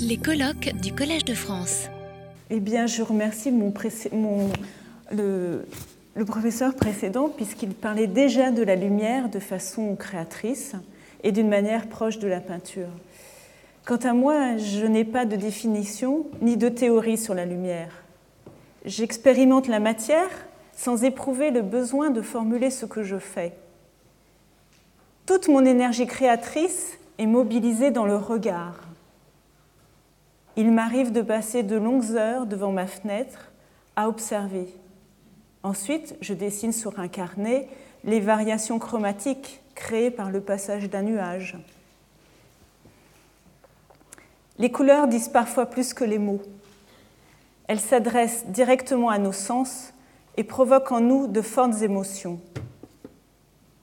Les colloques du Collège de France. Eh bien, je remercie mon, le, professeur précédent puisqu'il parlait déjà de la lumière de façon créatrice et d'une manière proche de la peinture. Quant à moi, je n'ai pas de définition ni de théorie sur la lumière. J'expérimente la matière sans éprouver le besoin de formuler ce que je fais. Toute mon énergie créatrice est mobilisée dans le regard. Il m'arrive de passer de longues heures devant ma fenêtre à observer. Ensuite, je dessine sur un carnet les variations chromatiques créées par le passage d'un nuage. Les couleurs disent parfois plus que les mots. Elles s'adressent directement à nos sens et provoquent en nous de fortes émotions.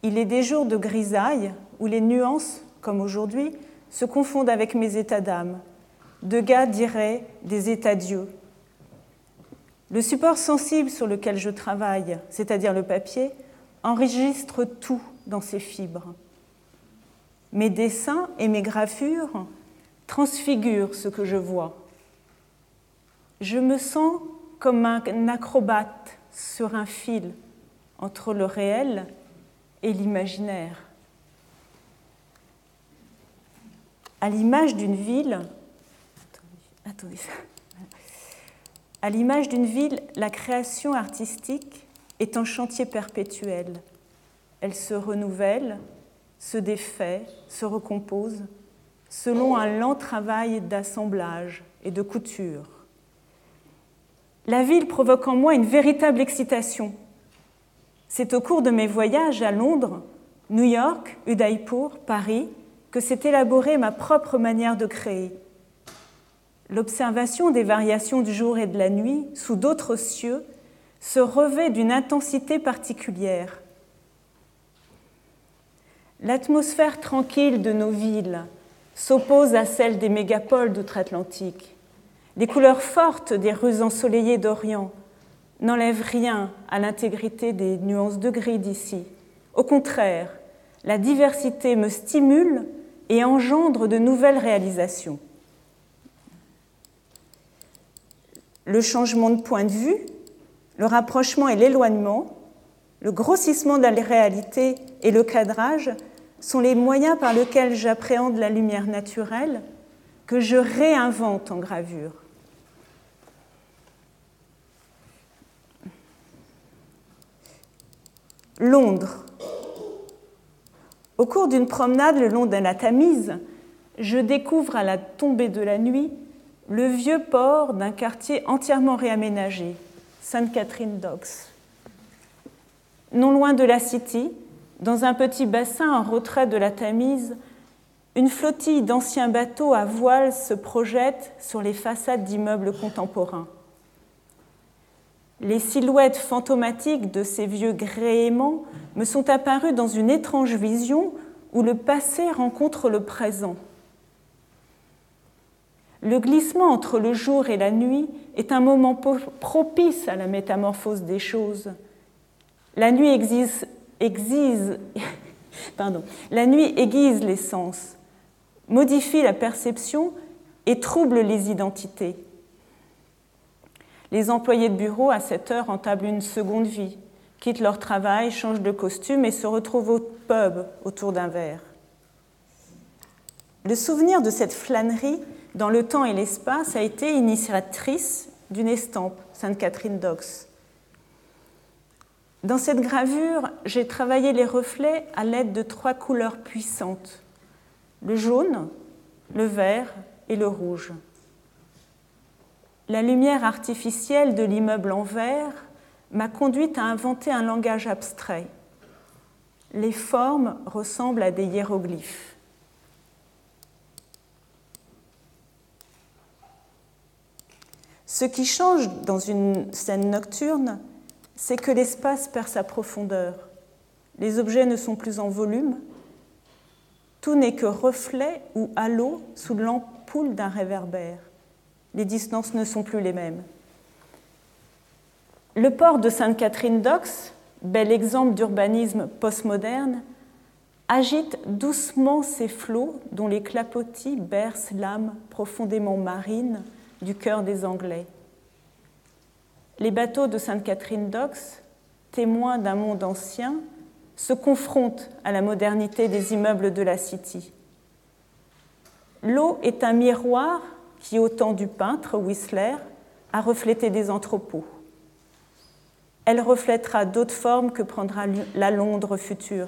Il est des jours de grisaille où les nuances, comme aujourd'hui, se confondent avec mes états d'âme. Degas dirait des états d'yeux. Le support sensible sur lequel je travaille, c'est-à-dire le papier, enregistre tout dans ses fibres. Mes dessins et mes gravures transfigurent ce que je vois. Je me sens comme un acrobate sur un fil entre le réel et l'imaginaire. À l'image d'une ville, à l'image d'une ville, la création artistique est un chantier perpétuel. Elle se renouvelle, se défait, se recompose, selon un lent travail d'assemblage et de couture. La ville provoque en moi une véritable excitation c'est au cours de mes voyages à Londres, New York, Udaipur, Paris, que s'est élaborée ma propre manière de créer. L'observation des variations du jour et de la nuit sous d'autres cieux se revêt d'une intensité particulière. L'atmosphère tranquille de nos villes s'oppose à celle des mégapoles d'outre-Atlantique. Les couleurs fortes des rues ensoleillées d'Orient n'enlève rien à l'intégrité des nuances de gris d'ici. Au contraire, la diversité me stimule et engendre de nouvelles réalisations. Le changement de point de vue, le rapprochement et l'éloignement, le grossissement de la réalité et le cadrage sont les moyens par lesquels j'appréhende la lumière naturelle que je réinvente en gravure. Londres. Au cours d'une promenade le long de la je découvre à la tombée de la nuit le vieux port d'un quartier entièrement réaménagé, Sainte Catherine Docks. Non loin de la City, dans un petit bassin en retrait de la Tamise, une flottille d'anciens bateaux à voile se projette sur les façades d'immeubles contemporains les silhouettes fantomatiques de ces vieux gréements me sont apparues dans une étrange vision où le passé rencontre le présent. Le glissement entre le jour et la nuit est un moment propice à la métamorphose des choses. La nuit, exise, pardon, la nuit aiguise les sens, modifie la perception et trouble les identités. Les employés de bureau, à cette heure, entablent une seconde vie, quittent leur travail, changent de costume et se retrouvent au pub autour d'un verre. Le souvenir de cette flânerie dans le temps et l'espace a été initiatrice d'une estampe, Sainte Catherine Docks. Dans cette gravure, j'ai travaillé les reflets à l'aide de trois couleurs puissantes, le jaune, le vert et le rouge. La lumière artificielle de l'immeuble en verre m'a conduite à inventer un langage abstrait. Les formes ressemblent à des hiéroglyphes. Ce qui change dans une scène nocturne, c'est que l'espace perd sa profondeur. Les objets ne sont plus en volume. Tout n'est que reflet ou halo sous l'ampoule d'un réverbère les distances ne sont plus les mêmes. Le port de Sainte-Catherine Docks, bel exemple d'urbanisme postmoderne, agite doucement ces flots dont les clapotis bercent l'âme profondément marine du cœur des Anglais. Les bateaux de Sainte-Catherine Docks, témoins d'un monde ancien, se confrontent à la modernité des immeubles de la City. L'eau est un miroir qui, au temps du peintre Whistler, a reflété des entrepôts. Elle reflètera d'autres formes que prendra la Londres future.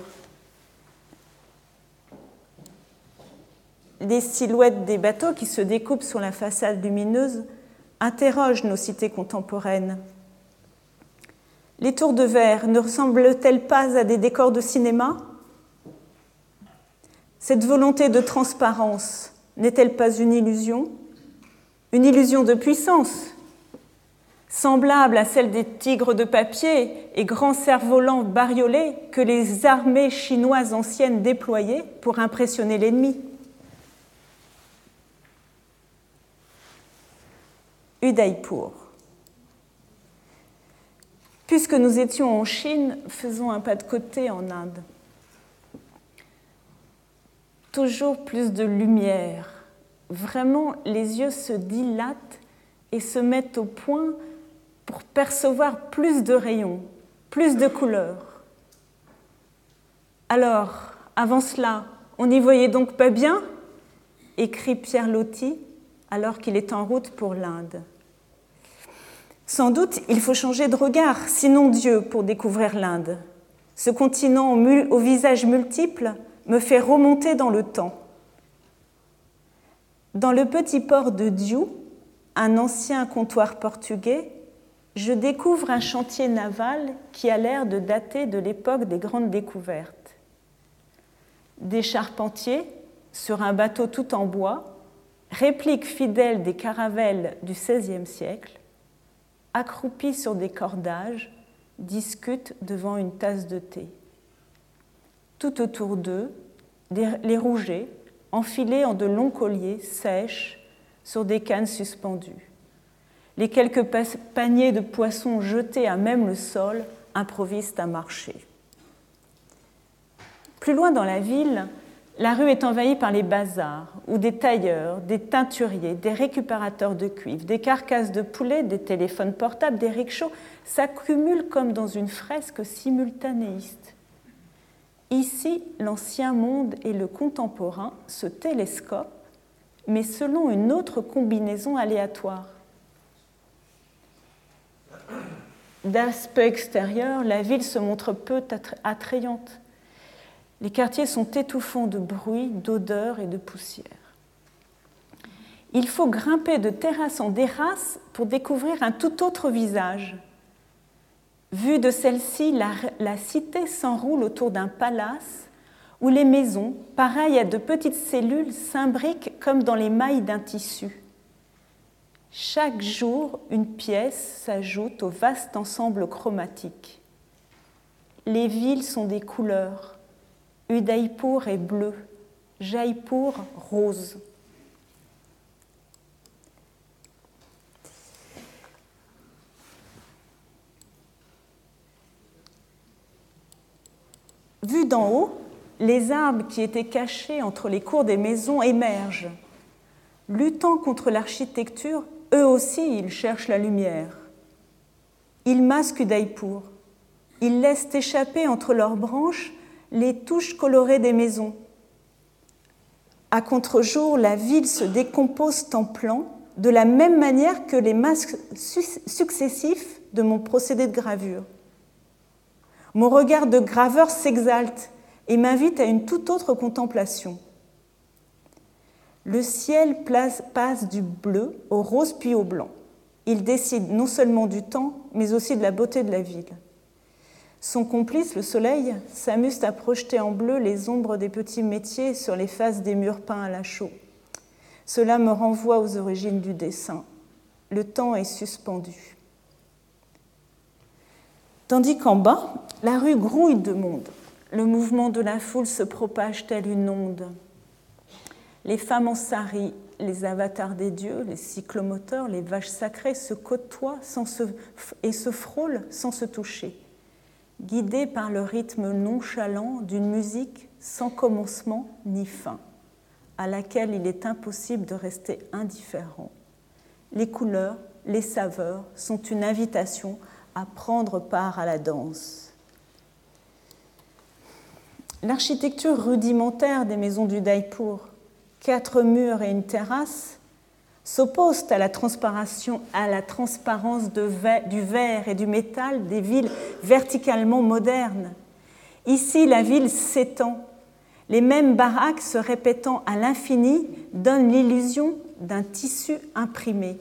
Les silhouettes des bateaux qui se découpent sur la façade lumineuse interrogent nos cités contemporaines. Les tours de verre ne ressemblent-elles pas à des décors de cinéma? Cette volonté de transparence n'est-elle pas une illusion? Une illusion de puissance, semblable à celle des tigres de papier et grands cerfs-volants bariolés que les armées chinoises anciennes déployaient pour impressionner l'ennemi. Udaipur. Puisque nous étions en Chine, faisons un pas de côté en Inde. Toujours plus de lumière. Vraiment, les yeux se dilatent et se mettent au point pour percevoir plus de rayons, plus de couleurs. Alors, avant cela, on n'y voyait donc pas bien? écrit Pierre Loti alors qu'il est en route pour l'Inde. Sans doute, il faut changer de regard, sinon Dieu, pour découvrir l'Inde. Ce continent au visage multiple me fait remonter dans le temps. Dans le petit port de Diou, un ancien comptoir portugais, je découvre un chantier naval qui a l'air de dater de l'époque des grandes découvertes. Des charpentiers, sur un bateau tout en bois, répliques fidèles des caravelles du XVIe siècle, accroupis sur des cordages, discutent devant une tasse de thé. Tout autour d'eux, les rougets, enfilés en de longs colliers, sèchent sur des cannes suspendues. Les quelques paniers de poissons jetés à même le sol improvisent un marché. Plus loin dans la ville, la rue est envahie par les bazars, où des tailleurs, des teinturiers, des récupérateurs de cuivre, des carcasses de poulet, des téléphones portables, des rickshaws s'accumulent comme dans une fresque simultanéiste. Ici, l'ancien monde et le contemporain se télescopent, mais selon une autre combinaison aléatoire. D'aspect extérieur, la ville se montre peu attrayante. Les quartiers sont étouffants de bruit, d'odeur et de poussière. Il faut grimper de terrasse en terrasse pour découvrir un tout autre visage. Vu de celle-ci, la, la cité s'enroule autour d'un palace où les maisons, pareilles à de petites cellules, s'imbriquent comme dans les mailles d'un tissu. Chaque jour, une pièce s'ajoute au vaste ensemble chromatique. Les villes sont des couleurs. Udaipur est bleu, Jaipur rose. Vu d'en haut, les arbres qui étaient cachés entre les cours des maisons émergent. Luttant contre l'architecture, eux aussi, ils cherchent la lumière. Ils masquent Udaipur. Ils laissent échapper entre leurs branches les touches colorées des maisons. À contre-jour, la ville se décompose en plans de la même manière que les masques successifs de mon procédé de gravure. Mon regard de graveur s'exalte et m'invite à une toute autre contemplation. Le ciel passe du bleu au rose puis au blanc. Il décide non seulement du temps, mais aussi de la beauté de la ville. Son complice, le soleil, s'amuse à projeter en bleu les ombres des petits métiers sur les faces des murs peints à la chaux. Cela me renvoie aux origines du dessin. Le temps est suspendu. Tandis qu'en bas, la rue grouille de monde. Le mouvement de la foule se propage tel une onde. Les femmes en sari, les avatars des dieux, les cyclomoteurs, les vaches sacrées se côtoient et se frôlent sans se toucher, guidés par le rythme nonchalant d'une musique sans commencement ni fin, à laquelle il est impossible de rester indifférent. Les couleurs, les saveurs sont une invitation à prendre part à la danse. L'architecture rudimentaire des maisons du Daipur, quatre murs et une terrasse, s'oppose à la, à la transparence du verre et du métal des villes verticalement modernes. Ici, la ville s'étend. Les mêmes baraques se répétant à l'infini donnent l'illusion d'un tissu imprimé.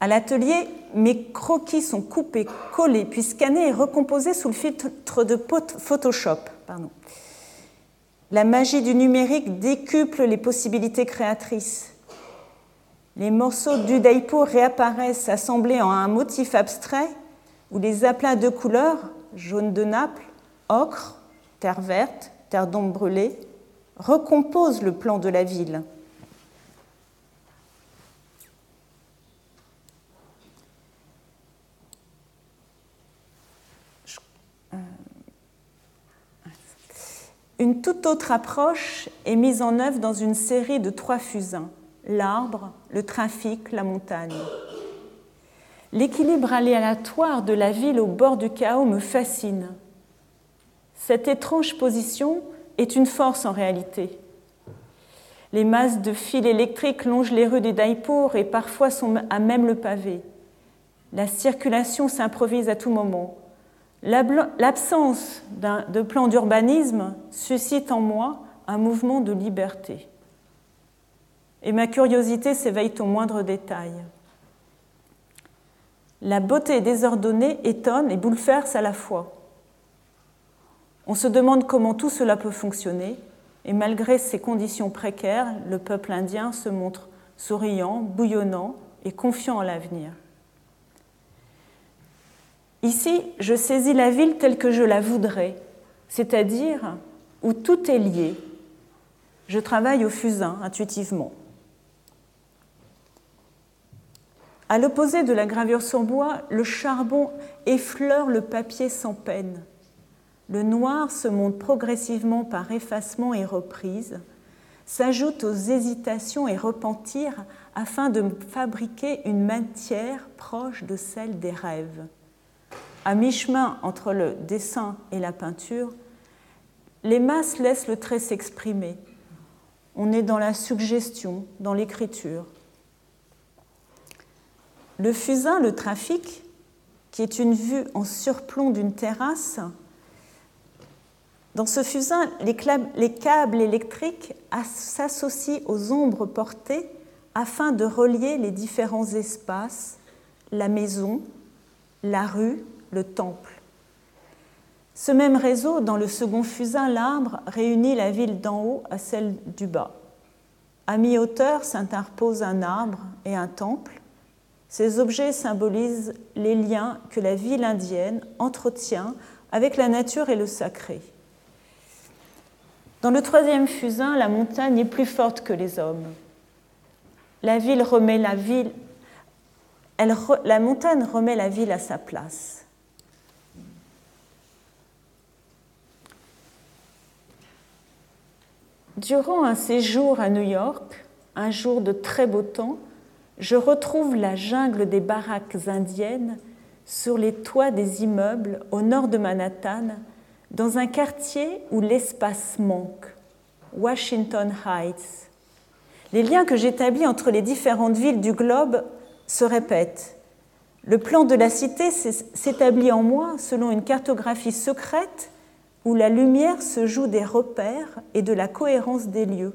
À l'atelier, mes croquis sont coupés, collés, puis scannés et recomposés sous le filtre de Photoshop. La magie du numérique décuple les possibilités créatrices. Les morceaux du Daipo réapparaissent assemblés en un motif abstrait où les aplats de couleurs, jaune de Naples, ocre, terre verte, terre d'ombre brûlée, recomposent le plan de la ville. Une toute autre approche est mise en œuvre dans une série de trois fusains l'arbre, le trafic, la montagne. L'équilibre aléatoire de la ville au bord du chaos me fascine. Cette étrange position est une force en réalité. Les masses de fils électriques longent les rues des Daipur et parfois sont à même le pavé. La circulation s'improvise à tout moment. L'absence de plan d'urbanisme suscite en moi un mouvement de liberté. Et ma curiosité s'éveille au moindre détail. La beauté désordonnée étonne et bouleverse à la fois. On se demande comment tout cela peut fonctionner, et malgré ces conditions précaires, le peuple indien se montre souriant, bouillonnant et confiant en l'avenir. Ici, je saisis la ville telle que je la voudrais, c'est-à-dire où tout est lié. Je travaille au fusain intuitivement. À l'opposé de la gravure sur bois, le charbon effleure le papier sans peine. Le noir se monte progressivement par effacement et reprise, s'ajoute aux hésitations et repentirs afin de fabriquer une matière proche de celle des rêves à mi-chemin entre le dessin et la peinture, les masses laissent le trait s'exprimer. On est dans la suggestion, dans l'écriture. Le fusain, le trafic, qui est une vue en surplomb d'une terrasse, dans ce fusain, les câbles électriques s'associent aux ombres portées afin de relier les différents espaces, la maison, la rue, le temple. Ce même réseau, dans le second fusain, l'arbre, réunit la ville d'en haut à celle du bas. À mi-hauteur s'interposent un arbre et un temple. Ces objets symbolisent les liens que la ville indienne entretient avec la nature et le sacré. Dans le troisième fusain, la montagne est plus forte que les hommes. La ville remet la ville, la montagne remet la ville à sa place. Durant un séjour à New York, un jour de très beau temps, je retrouve la jungle des baraques indiennes sur les toits des immeubles au nord de Manhattan, dans un quartier où l'espace manque, Washington Heights. Les liens que j'établis entre les différentes villes du globe se répètent. Le plan de la cité s'établit en moi selon une cartographie secrète où la lumière se joue des repères et de la cohérence des lieux.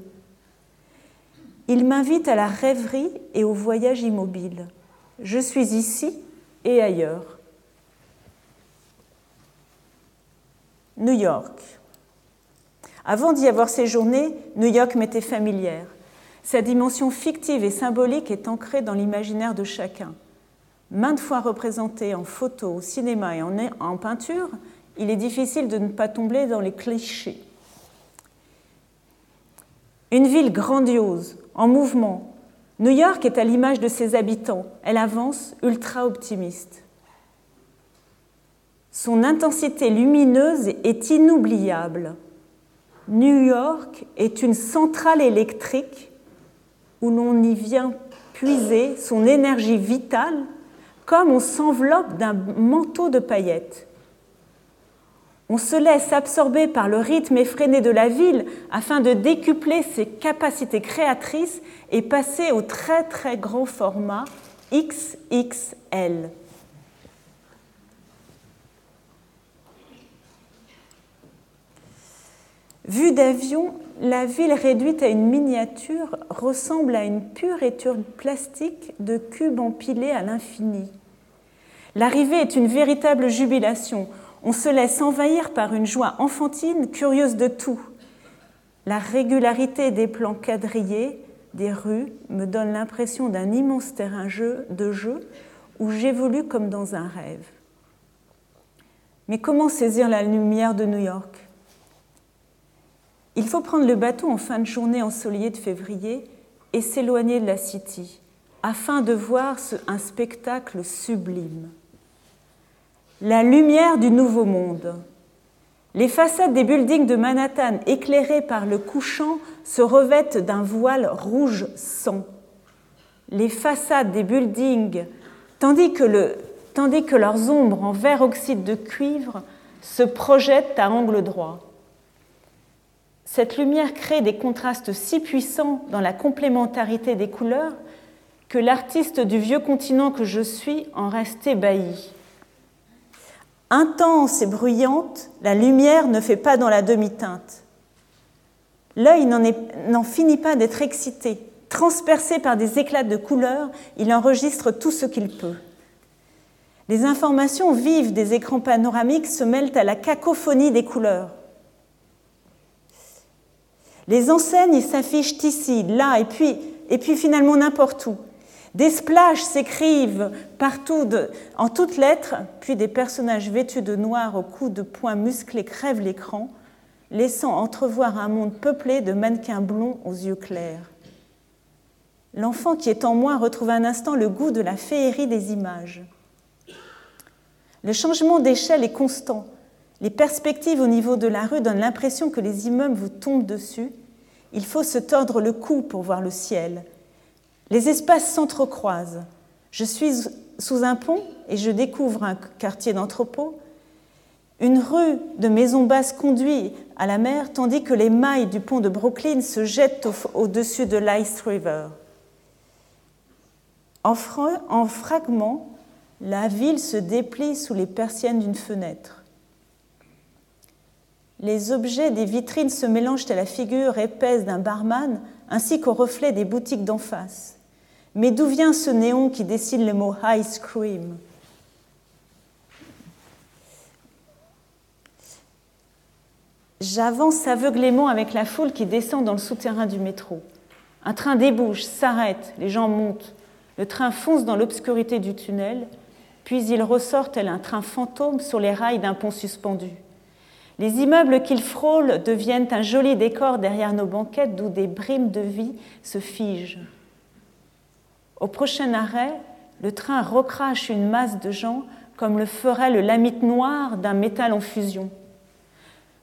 Il m'invite à la rêverie et au voyage immobile. Je suis ici et ailleurs. New York. Avant d'y avoir séjourné, New York m'était familière. Sa dimension fictive et symbolique est ancrée dans l'imaginaire de chacun. Maintes fois représentée en photo, au cinéma et en peinture, il est difficile de ne pas tomber dans les clichés. Une ville grandiose, en mouvement. New York est à l'image de ses habitants. Elle avance ultra optimiste. Son intensité lumineuse est inoubliable. New York est une centrale électrique où l'on y vient puiser son énergie vitale comme on s'enveloppe d'un manteau de paillettes. On se laisse absorber par le rythme effréné de la ville afin de décupler ses capacités créatrices et passer au très très grand format XXL. Vue d'avion, la ville réduite à une miniature ressemble à une pure étude plastique de cubes empilés à l'infini. L'arrivée est une véritable jubilation. On se laisse envahir par une joie enfantine, curieuse de tout. La régularité des plans quadrillés des rues me donne l'impression d'un immense terrain de jeu où j'évolue comme dans un rêve. Mais comment saisir la lumière de New York? Il faut prendre le bateau en fin de journée ensoleillée de février et s'éloigner de la City afin de voir un spectacle sublime. La lumière du Nouveau Monde. Les façades des buildings de Manhattan éclairées par le couchant se revêtent d'un voile rouge sang. Les façades des buildings, tandis que, leurs ombres en vert oxyde de cuivre se projettent à angle droit. Cette lumière crée des contrastes si puissants dans la complémentarité des couleurs que l'artiste du vieux continent que je suis en reste ébahi. Intense et bruyante, la lumière ne fait pas dans la demi-teinte. L'œil n'en finit pas d'être excité. Transpercé par des éclats de couleurs, il enregistre tout ce qu'il peut. Les informations vives des écrans panoramiques se mêlent à la cacophonie des couleurs. Les enseignes s'affichent ici, là, et puis, et puis finalement n'importe où. Des splashes s'écrivent partout en toutes lettres, puis des personnages vêtus de noir aux coups de poing musclés crèvent l'écran, laissant entrevoir un monde peuplé de mannequins blonds aux yeux clairs. L'enfant qui est en moi retrouve un instant le goût de la féerie des images. Le changement d'échelle est constant. Les perspectives au niveau de la rue donnent l'impression que les immeubles vous tombent dessus. Il faut se tordre le cou pour voir le ciel. Les espaces s'entrecroisent. Je suis sous un pont et je découvre un quartier d'entrepôt. Une rue de maisons basses conduit à la mer, tandis que les mailles du pont de Brooklyn se jettent au-dessus de l'Ice River. En, en fragments, la ville se déplie sous les persiennes d'une fenêtre. Les objets des vitrines se mélangent à la figure épaisse d'un barman ainsi qu'au reflet des boutiques d'en face. Mais d'où vient ce néon qui dessine le mot ice cream? J'avance aveuglément avec la foule qui descend dans le souterrain du métro. Un train débouche, s'arrête, les gens montent. Le train fonce dans l'obscurité du tunnel, puis il ressort tel un train fantôme sur les rails d'un pont suspendu. Les immeubles qu'il frôle deviennent un joli décor derrière nos banquettes d'où des brimes de vie se figent. Au prochain arrêt, le train recrache une masse de gens comme le ferait le lamite noir d'un métal en fusion.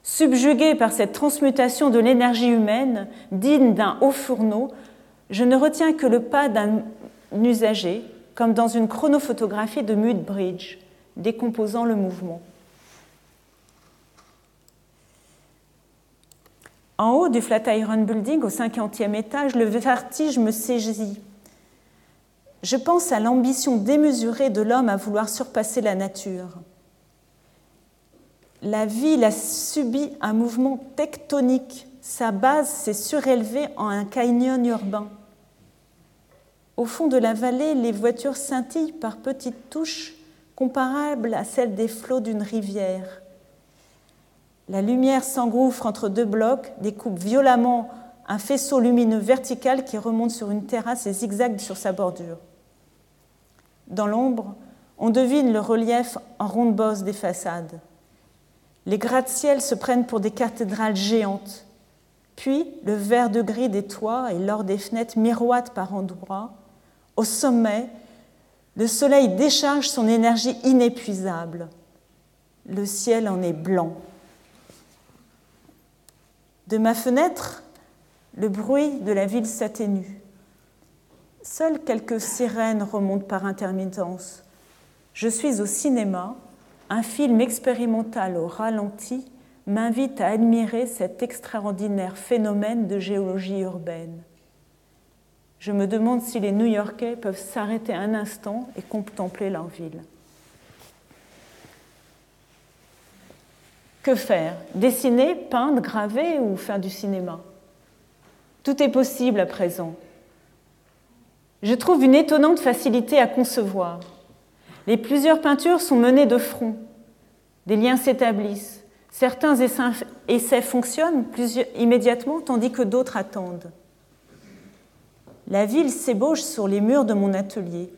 Subjugué par cette transmutation de l'énergie humaine, digne d'un haut fourneau, je ne retiens que le pas d'un usager, comme dans une chronophotographie de Mudbridge, décomposant le mouvement. En haut du Flatiron Building, au 50e étage, le vertige me saisit. Je pense à l'ambition démesurée de l'homme à vouloir surpasser la nature. La ville a subi un mouvement tectonique. Sa base s'est surélevée en un canyon urbain. Au fond de la vallée, les voitures scintillent par petites touches comparables à celles des flots d'une rivière. La lumière s'engouffre entre deux blocs, découpe violemment un faisceau lumineux vertical qui remonte sur une terrasse et zigzague sur sa bordure. Dans l'ombre, on devine le relief en ronde bosse des façades. Les gratte-ciels se prennent pour des cathédrales géantes. Puis, le vert de gris des toits et l'or des fenêtres miroitent par endroits. Au sommet, le soleil décharge son énergie inépuisable. Le ciel en est blanc. De ma fenêtre, le bruit de la ville s'atténue. Seules quelques sirènes remontent par intermittence. Je suis au cinéma, un film expérimental au ralenti m'invite à admirer cet extraordinaire phénomène de géologie urbaine. Je me demande si les New-Yorkais peuvent s'arrêter un instant et contempler leur ville. Que faire? Dessiner, peindre, graver ou faire du cinéma? Tout est possible à présent. Je trouve une étonnante facilité à concevoir. Les plusieurs peintures sont menées de front. Des liens s'établissent. Certains essais fonctionnent immédiatement tandis que d'autres attendent. La ville s'ébauche sur les murs de mon atelier.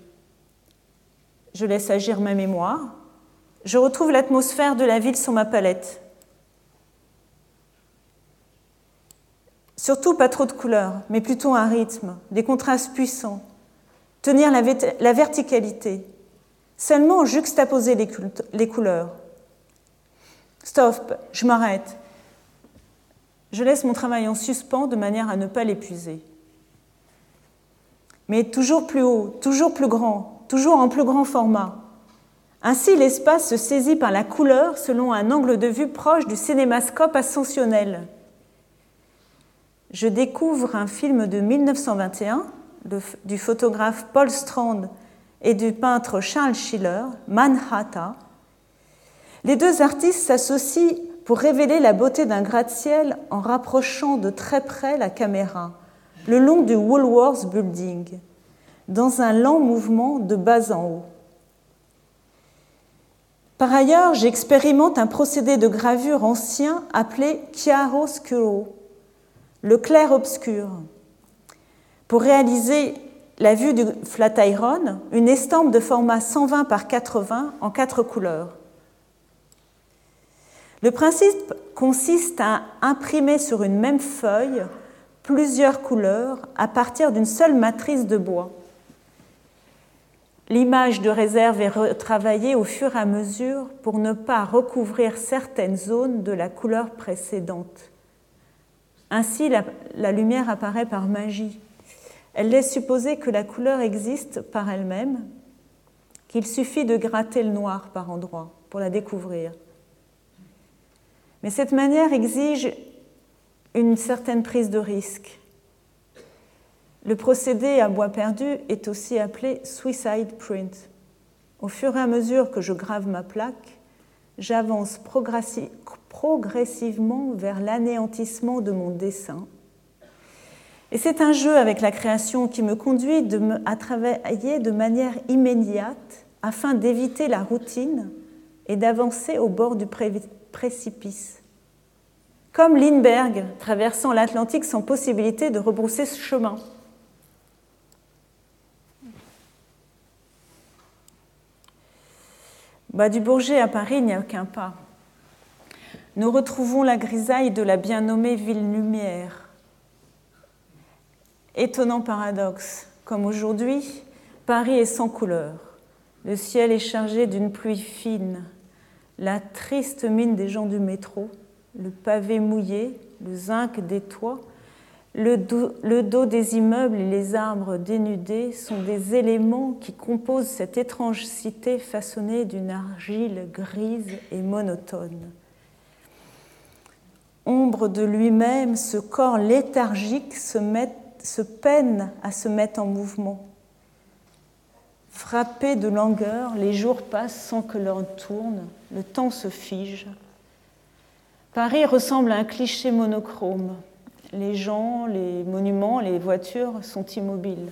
Je laisse agir ma mémoire. Je retrouve l'atmosphère de la ville sur ma palette. Surtout pas trop de couleurs, mais plutôt un rythme, des contrastes puissants. Tenir la, verticalité. Seulement juxtaposer les couleurs. Stop, je m'arrête. Je laisse mon travail en suspens de manière à ne pas l'épuiser. Mais toujours plus haut, toujours plus grand, toujours en plus grand format. Ainsi, l'espace se saisit par la couleur selon un angle de vue proche du cinémascope ascensionnel. Je découvre un film de 1921 du photographe Paul Strand et du peintre Charles Schiller, Manhattan, les deux artistes s'associent pour révéler la beauté d'un gratte-ciel en rapprochant de très près la caméra, le long du Woolworth Building, dans un lent mouvement de bas en haut. Par ailleurs, j'expérimente un procédé de gravure ancien appelé chiaroscuro, le clair-obscur. Pour réaliser la vue du Flatiron, une estampe de format 120 par 80 en quatre couleurs. Le principe consiste à imprimer sur une même feuille plusieurs couleurs à partir d'une seule matrice de bois. L'image de réserve est retravaillée au fur et à mesure pour ne pas recouvrir certaines zones de la couleur précédente. Ainsi, la, la lumière apparaît par magie. Elle laisse supposer que la couleur existe par elle-même, qu'il suffit de gratter le noir par endroits pour la découvrir. Mais cette manière exige une certaine prise de risque. Le procédé à bois perdu est aussi appelé suicide print. Au fur et à mesure que je grave ma plaque, j'avance progressivement vers l'anéantissement de mon dessin. Et c'est un jeu avec la création qui me conduit à travailler de manière immédiate afin d'éviter la routine et d'avancer au bord du précipice. Comme Lindbergh traversant l'Atlantique sans possibilité de rebrousser ce chemin. Du Bourget à Paris, il n'y a aucun pas. Nous retrouvons la grisaille de la bien nommée ville lumière. Étonnant paradoxe, comme aujourd'hui, Paris est sans couleur. Le ciel est chargé d'une pluie fine, la triste mine des gens du métro, le pavé mouillé, le zinc des toits, le dos, des immeubles et les arbres dénudés sont des éléments qui composent cette étrange cité façonnée d'une argile grise et monotone. Ombre de lui-même, ce corps léthargique se, se peine à se mettre en mouvement. Frappé de langueur, les jours passent sans que l'on tourne, le temps se fige. Paris ressemble à un cliché monochrome. Les gens, les monuments, les voitures sont immobiles.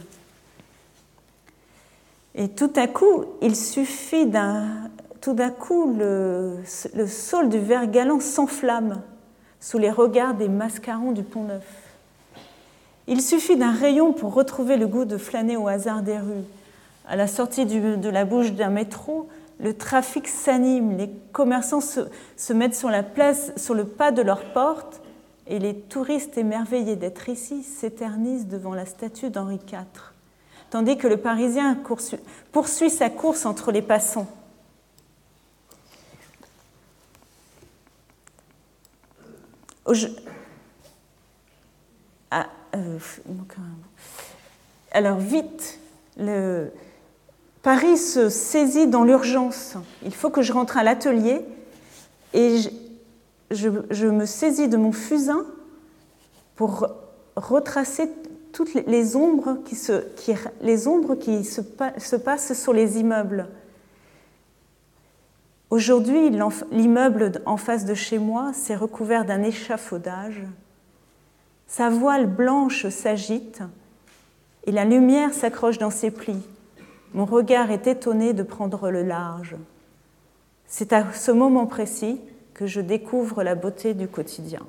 Et tout à coup, il suffit d'un. Tout d'un coup, le, le sol du verre galant s'enflamme sous les regards des mascarons du Pont Neuf. Il suffit d'un rayon pour retrouver le goût de flâner au hasard des rues. À la sortie de la bouche d'un métro, le trafic s'anime, les commerçants se, mettent sur la place, sur le pas de leur porte, et les touristes émerveillés d'être ici s'éternisent devant la statue d'Henri IV, tandis que le Parisien poursuit sa course entre les passants ah, euh, alors vite. Paris se saisit dans l'urgence. Il faut que je rentre à l'atelier et je, me saisis de mon fusain pour retracer toutes les ombres qui se, qui, les ombres qui se, se passent sur les immeubles. Aujourd'hui, l'immeuble en face de chez moi s'est recouvert d'un échafaudage. Sa voile blanche s'agite et la lumière s'accroche dans ses plis. Mon regard est étonné de prendre le large. C'est à ce moment précis que je découvre la beauté du quotidien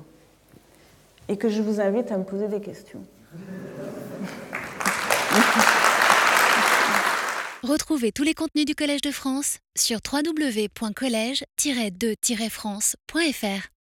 et que je vous invite à me poser des questions. Retrouvez tous les contenus du Collège de France sur www.colège-2-france.fr.